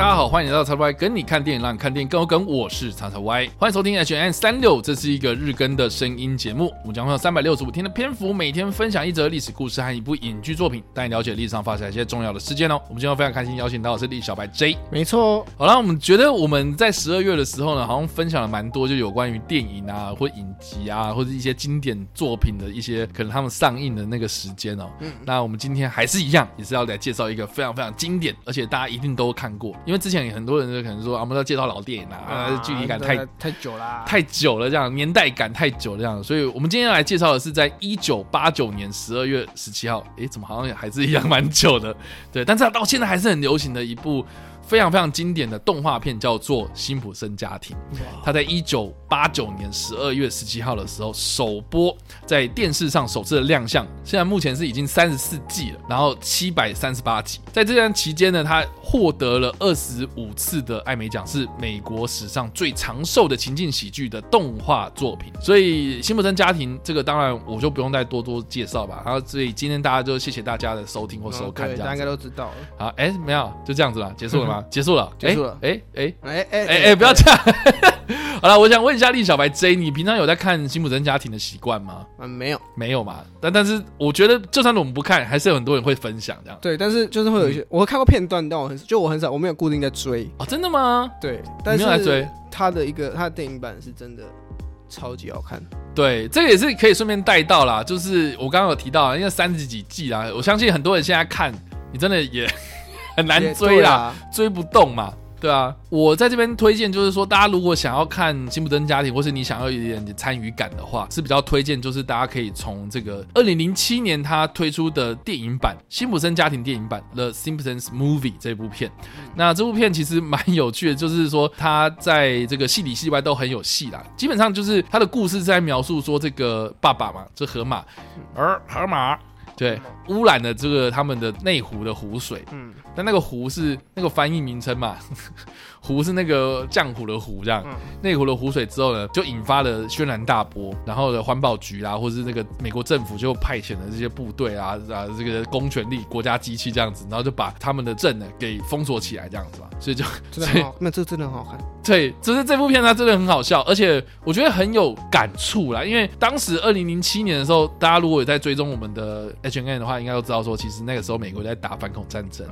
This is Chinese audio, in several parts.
大家好，欢迎来到叉叉 Y 跟你看电影，让你看电影更有梗。我是叉叉 Y，欢迎收听 H N 三六这是一个日更的声音节目。我们将会有三百六十五天的篇幅，每天分享一则历史故事和一部影剧作品，带你了解历史上发生一些重要的事件哦。我们今天非常开心邀请到的是李小白 J，没错。好了，我们觉得我们在十二月的时候呢，好像分享了蛮多，就有关于电影啊，或影集啊，或者一些经典作品的一些可能他们上映的那个时间哦。嗯。那我们今天还是一样，也是要来介绍一个非常非常经典，而且大家一定都看过。因为之前有很多人就可能说啊，我们要介绍老电影啊，啊距离感太太久啦，太久了，这样年代感太久了这样，所以我们今天要来介绍的是在一九八九年十二月十七号，诶，怎么好像还是一样蛮久的，对，但是它到现在还是很流行的一部。非常非常经典的动画片叫做《辛普森家庭》，它在一九八九年十二月十七号的时候首播在电视上首次的亮相，现在目前是已经三十四季了，然后七百三十八集，在这段期间呢，它获得了二十五次的艾美奖，是美国史上最长寿的情境喜剧的动画作品。所以《辛普森家庭》这个当然我就不用再多多介绍吧，然后所以今天大家就谢谢大家的收听或收看，这样子，大家应该都知道了。好，哎，没有，就这样子了，结束了吗？结束了，结束了。哎哎哎哎哎哎，不要这样。好了，我想问一下李小白 J，你平常有在看《辛普森家庭》的习惯吗？嗯，没有，没有嘛。但但是我觉得，就算我们不看，还是有很多人会分享这样。对，但是就是会有一些，我会看过片段，但我很就我很少，我没有固定在追。哦，真的吗？对，但是没有在追。他的一个他的电影版是真的超级好看。对，这个也是可以顺便带到啦。就是我刚刚有提到，因为三十几季啦，我相信很多人现在看，你真的也。很难追啦，啊、追不动嘛，对啊。我在这边推荐，就是说，大家如果想要看《辛普森家庭》，或是你想要有一点点参与感的话，是比较推荐，就是大家可以从这个二零零七年他推出的电影版《辛普森家庭》电影版《The Simpsons Movie》这部片。那这部片其实蛮有趣的，就是说他在这个戏里戏外都很有戏啦。基本上就是他的故事是在描述说，这个爸爸嘛，这河马，而河马。对，污染了这个他们的内湖的湖水。嗯，但那个湖是那个翻译名称嘛。湖是那个浆糊的湖，这样内湖的湖水之后呢，就引发了轩然大波。然后呢，环保局啦，或者是那个美国政府就派遣了这些部队啊啊，这个公权力、国家机器这样子，然后就把他们的镇呢给封锁起来，这样子嘛。所以就 真的好，那这真的很好看。对，只是这部片它真的很好笑，而且我觉得很有感触啦。因为当时二零零七年的时候，大家如果有在追踪我们的 H&M 的话，应该都知道说，其实那个时候美国在打反恐战争，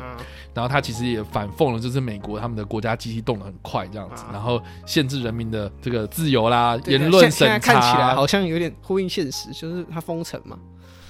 然后他其实也反讽了，就是美国他们的国家机器。动得很快，这样子，然后限制人民的这个自由啦，言论审查，看起来好像有点呼应现实，就是他封城嘛。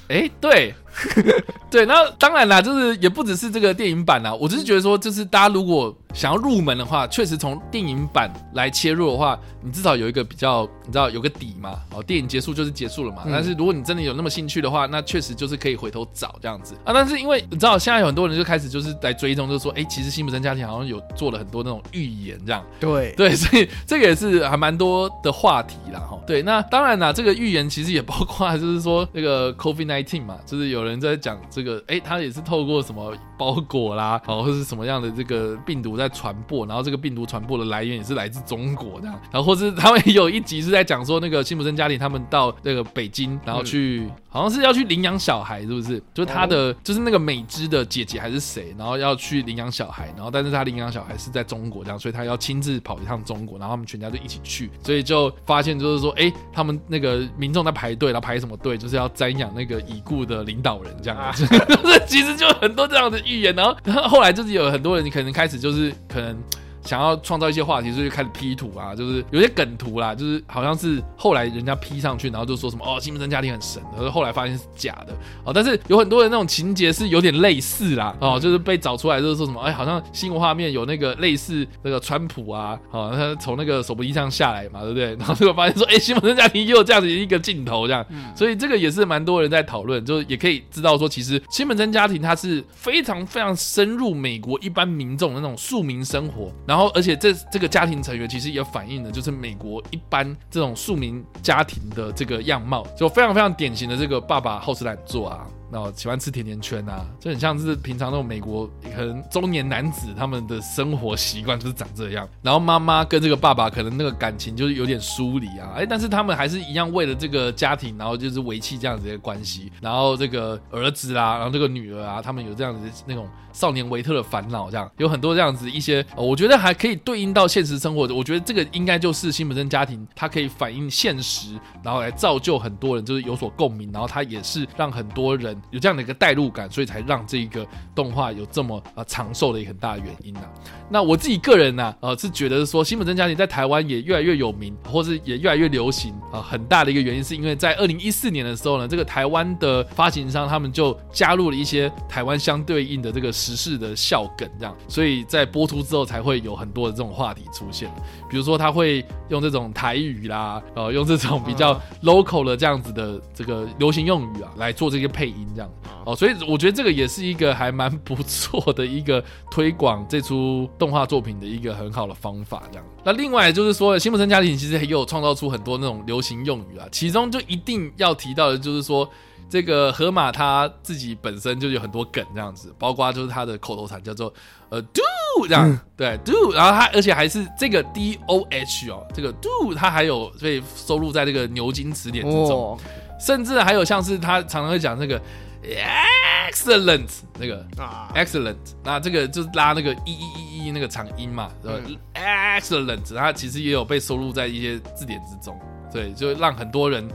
哎，对，对，那当然啦，就是也不只是这个电影版啦，我只是觉得说，就是大家如果。想要入门的话，确实从电影版来切入的话，你至少有一个比较，你知道有个底嘛。哦，电影结束就是结束了嘛。嗯、但是如果你真的有那么兴趣的话，那确实就是可以回头找这样子啊。但是因为你知道，现在有很多人就开始就是来追踪，就是说，哎，其实辛普森家庭好像有做了很多那种预言这样。对对，所以 这个也是还蛮多的话题啦。哈。对，那当然啦，这个预言其实也包括就是说那个 COVID-19 嘛，就是有人人在讲这个，哎，他也是透过什么包裹啦，哦，或是什么样的这个病毒在。传播，然后这个病毒传播的来源也是来自中国这样，然后或是他们有一集是在讲说那个辛普森家庭他们到那个北京，然后去。嗯好像是要去领养小孩，是不是？就是他的，就是那个美芝的姐姐还是谁？然后要去领养小孩，然后但是他领养小孩是在中国这样，所以他要亲自跑一趟中国，然后他们全家就一起去，所以就发现就是说，哎，他们那个民众在排队，然后排什么队？就是要瞻仰那个已故的领导人这样子。这其实就很多这样的预言，然后然后后来就是有很多人可能开始就是可能。想要创造一些话题，所以就开始 P 图啊，就是有些梗图啦，就是好像是后来人家 P 上去，然后就说什么哦，辛普森家庭很神，可是后来发现是假的哦。但是有很多的那种情节是有点类似啦，哦，就是被找出来就是说什么，哎，好像新闻画面有那个类似那个川普啊，哦，他从那个手扶梯上下来嘛，对不对？然后就发现说，哎，辛普森家庭也有这样子一个镜头，这样，所以这个也是蛮多人在讨论，就是也可以知道说，其实辛普森家庭它是非常非常深入美国一般民众的那种庶民生活，然后。而且这这个家庭成员其实也反映了，就是美国一般这种庶民家庭的这个样貌，就非常非常典型的这个爸爸好吃懒做啊，然后喜欢吃甜甜圈啊，就很像是平常那种美国可能中年男子他们的生活习惯就是长这样。然后妈妈跟这个爸爸可能那个感情就是有点疏离啊，哎，但是他们还是一样为了这个家庭，然后就是维系这样子的关系。然后这个儿子啦，然后这个女儿啊，他们有这样子那种少年维特的烦恼，这样有很多这样子一些，我觉得还可以对应到现实生活。我觉得这个应该就是辛普森家庭，它可以反映现实，然后来造就很多人就是有所共鸣，然后它也是让很多人。有这样的一个代入感，所以才让这个动画有这么呃长寿的一个很大的原因呢、啊。那我自己个人呢、啊，呃是觉得说新本真家庭在台湾也越来越有名，或是也越来越流行啊、呃。很大的一个原因是因为在二零一四年的时候呢，这个台湾的发行商他们就加入了一些台湾相对应的这个时事的笑梗，这样，所以在播出之后才会有很多的这种话题出现。比如说他会用这种台语啦，呃用这种比较 local 的这样子的这个流行用语啊来做这些配音。这样哦，所以我觉得这个也是一个还蛮不错的一个推广这出动画作品的一个很好的方法。这样，那另外就是说，辛普森家庭其实也有创造出很多那种流行用语啊，其中就一定要提到的就是说，这个河马他自己本身就有很多梗这样子，包括就是他的口头禅叫做呃 do 这样，嗯、对 do，然后他而且还是这个 d o h 哦，这个 do 他还有被收录在这个牛津词典之中。哦甚至还有像是他常常会讲那个 excellent 那个啊。excellent，那这个就是拉那个一一一一那个长音嘛，嗯、excellent，它其实也有被收录在一些字典之中，对，就让很多人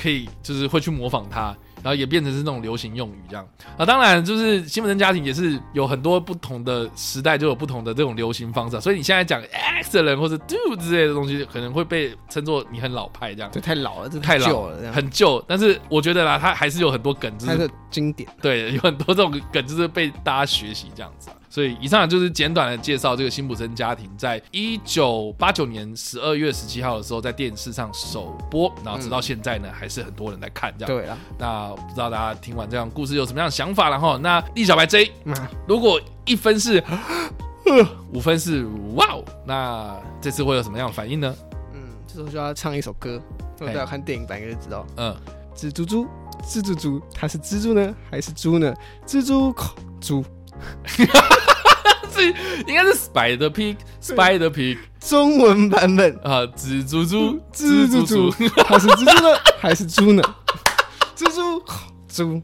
可以就是会去模仿它。然后也变成是那种流行用语这样啊，当然就是辛普森家庭也是有很多不同的时代就有不同的这种流行方式，所以你现在讲 excellent 或者 do 之类的东西，可能会被称作你很老派这样，这太老了，这太旧了，很旧。但是我觉得啦，它还是有很多梗，就是经典，对，有很多这种梗就是被大家学习这样子。所以以上就是简短的介绍这个辛普森家庭，在一九八九年十二月十七号的时候在电视上首播，然后直到现在呢，还是很多人在看这样。对啊，那不知道大家听完这样故事有什么样的想法然后？那易小白 J，如果一分是 五分是哇哦，那这次会有什么样的反应呢？嗯，这时候就要唱一首歌，大家看电影版应该就知道。嗯，蜘蛛猪，蜘蛛猪，它是蜘蛛呢还是猪呢？蜘蛛猪。是应该是 Spider Pig，Spider Pig 中文版本啊，蜘蛛猪，蜘蛛猪，它是蜘蛛呢还是猪呢？蜘蛛猪，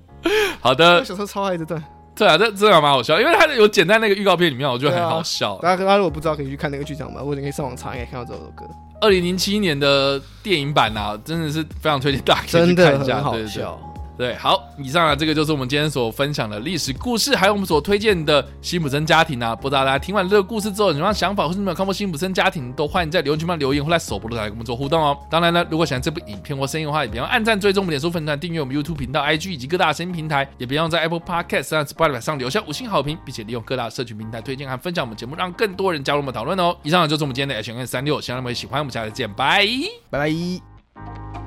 好的。小时候超爱这段，对啊，这这还蛮好笑，因为它有剪在那个预告片里面，我觉得很好笑。大家大家如果不知道，可以去看那个剧场版，或者可以上网查，也可以看到这首歌。二零零七年的电影版啊，真的是非常推荐大家去看一下，好笑。对，好，以上啊，这个就是我们今天所分享的历史故事，还有我们所推荐的辛普森家庭啊。不知道大家听完这个故事之后有什么想法，或是没有看过辛普森家庭，都欢迎在留言区帮留言，或在首播的台跟我们做互动哦。当然呢，如果喜欢这部影片或声音的话，也别忘按赞、追踪我们脸书粉团、订阅我们 YouTube 频道、IG 以及各大声音平台，也别忘在 Apple Podcast 和 Spotify 上留下五星好评，并且利用各大社群平台推荐和分享我们节目，让更多人加入我们讨论哦。以上就是我们今天的 H&M 365，希望你们喜欢，我们下次见，拜拜拜。